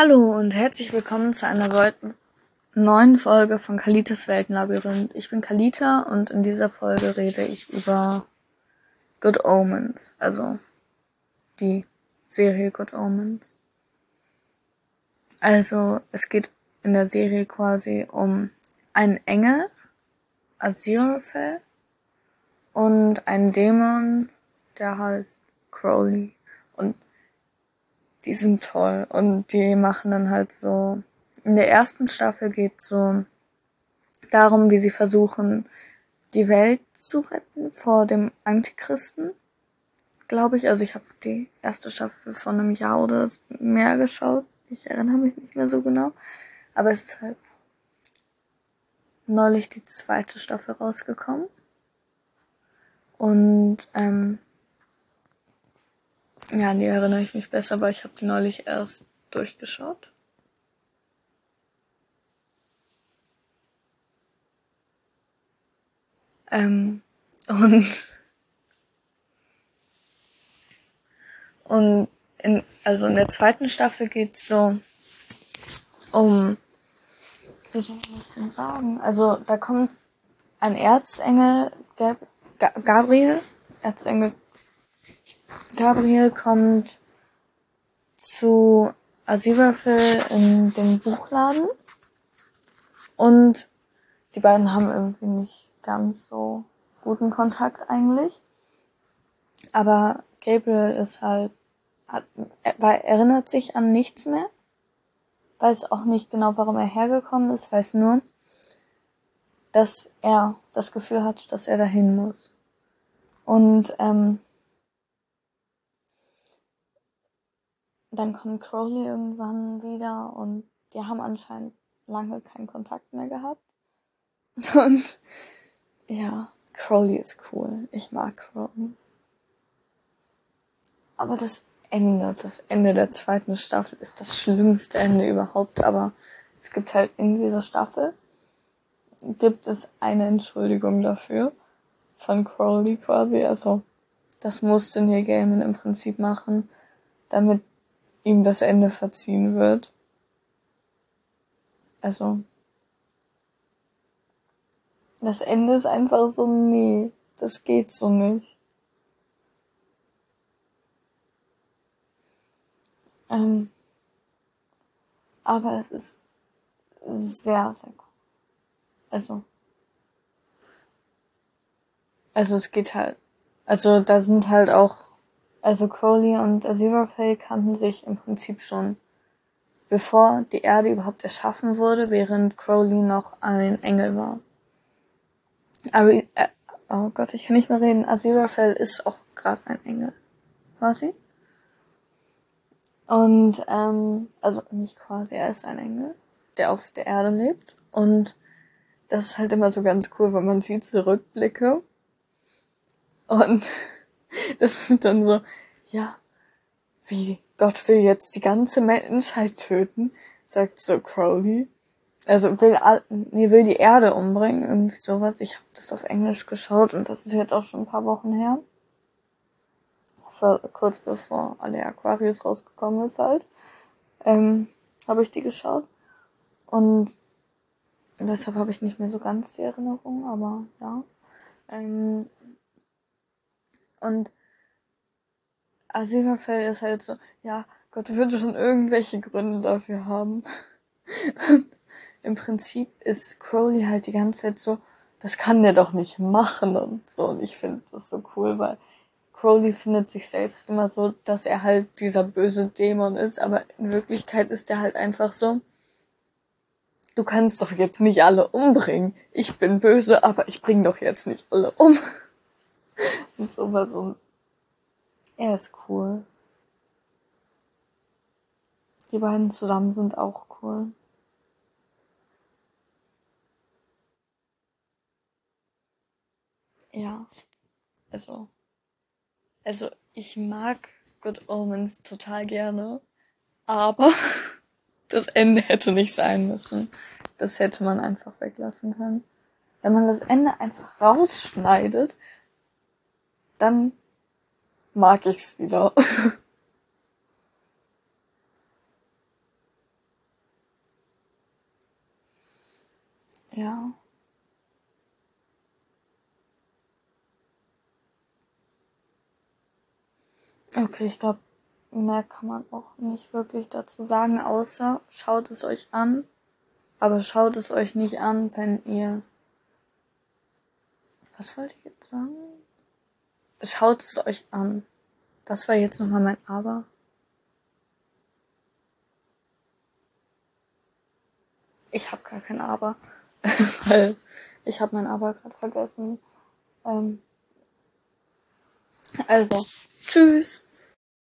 Hallo und herzlich willkommen zu einer neuen Folge von Kalitas Weltenlabyrinth. Ich bin Kalita und in dieser Folge rede ich über Good Omens, also die Serie Good Omens. Also es geht in der Serie quasi um einen Engel, Aziraphale, und einen Dämon, der heißt Crowley. Und die sind toll und die machen dann halt so. In der ersten Staffel geht so darum, wie sie versuchen, die Welt zu retten vor dem Antichristen, glaube ich. Also ich habe die erste Staffel von einem Jahr oder mehr geschaut. Ich erinnere mich nicht mehr so genau. Aber es ist halt neulich die zweite Staffel rausgekommen. Und ähm, ja, an die erinnere ich mich besser, weil ich habe die neulich erst durchgeschaut. Ähm, und und in, also in der zweiten Staffel geht's so um wie soll man das denn sagen? Also da kommt ein Erzengel, Gab Gabriel, Erzengel Gabriel kommt zu Aziraphale in den Buchladen und die beiden haben irgendwie nicht ganz so guten Kontakt eigentlich. Aber Gabriel ist halt, hat, er erinnert sich an nichts mehr, weiß auch nicht genau, warum er hergekommen ist, weiß nur, dass er das Gefühl hat, dass er dahin muss. Und ähm, dann kommt Crowley irgendwann wieder und die haben anscheinend lange keinen Kontakt mehr gehabt. Und ja, Crowley ist cool. Ich mag Crowley. Aber das Ende, das Ende der zweiten Staffel ist das schlimmste Ende überhaupt. Aber es gibt halt in dieser Staffel gibt es eine Entschuldigung dafür von Crowley quasi. Also das musste Neil Gaiman im Prinzip machen, damit ihm das Ende verziehen wird. Also, das Ende ist einfach so, nee, das geht so nicht. Ähm, aber es ist sehr, sehr cool. Also, also es geht halt, also da sind halt auch also Crowley und Aziraphale kannten sich im Prinzip schon bevor die Erde überhaupt erschaffen wurde, während Crowley noch ein Engel war. Ari äh, oh Gott, ich kann nicht mehr reden. Aziraphale ist auch gerade ein Engel. Quasi. Und, ähm, also nicht quasi, er ist ein Engel, der auf der Erde lebt. Und das ist halt immer so ganz cool, wenn man sieht Zurückblicke. Und Das ist dann so, ja, wie Gott will jetzt die ganze Menschheit töten, sagt so Crowley. Also will, nee, will die Erde umbringen und sowas. Ich habe das auf Englisch geschaut und das ist jetzt auch schon ein paar Wochen her. Das war kurz bevor alle Aquarius rausgekommen ist halt. Ähm, habe ich die geschaut. Und deshalb habe ich nicht mehr so ganz die Erinnerung, aber ja. Ähm, und Asylverfall ist halt so, ja, Gott würde schon irgendwelche Gründe dafür haben. Im Prinzip ist Crowley halt die ganze Zeit so, das kann der doch nicht machen und so. Und ich finde das so cool, weil Crowley findet sich selbst immer so, dass er halt dieser böse Dämon ist, aber in Wirklichkeit ist er halt einfach so, du kannst doch jetzt nicht alle umbringen. Ich bin böse, aber ich bring doch jetzt nicht alle um. Und so war so er ist cool. Die beiden zusammen sind auch cool. Ja. Also. Also, ich mag Good Omens total gerne. Aber das Ende hätte nicht sein müssen. Das hätte man einfach weglassen können. Wenn man das Ende einfach rausschneidet, dann mag ich's wieder. ja. Okay, ich glaube, mehr kann man auch nicht wirklich dazu sagen, außer schaut es euch an, aber schaut es euch nicht an, wenn ihr. Was wollte ich jetzt sagen? Schaut es euch an. Was war jetzt nochmal mein Aber? Ich habe gar kein Aber, weil ich habe mein Aber gerade vergessen. Ähm also, tschüss.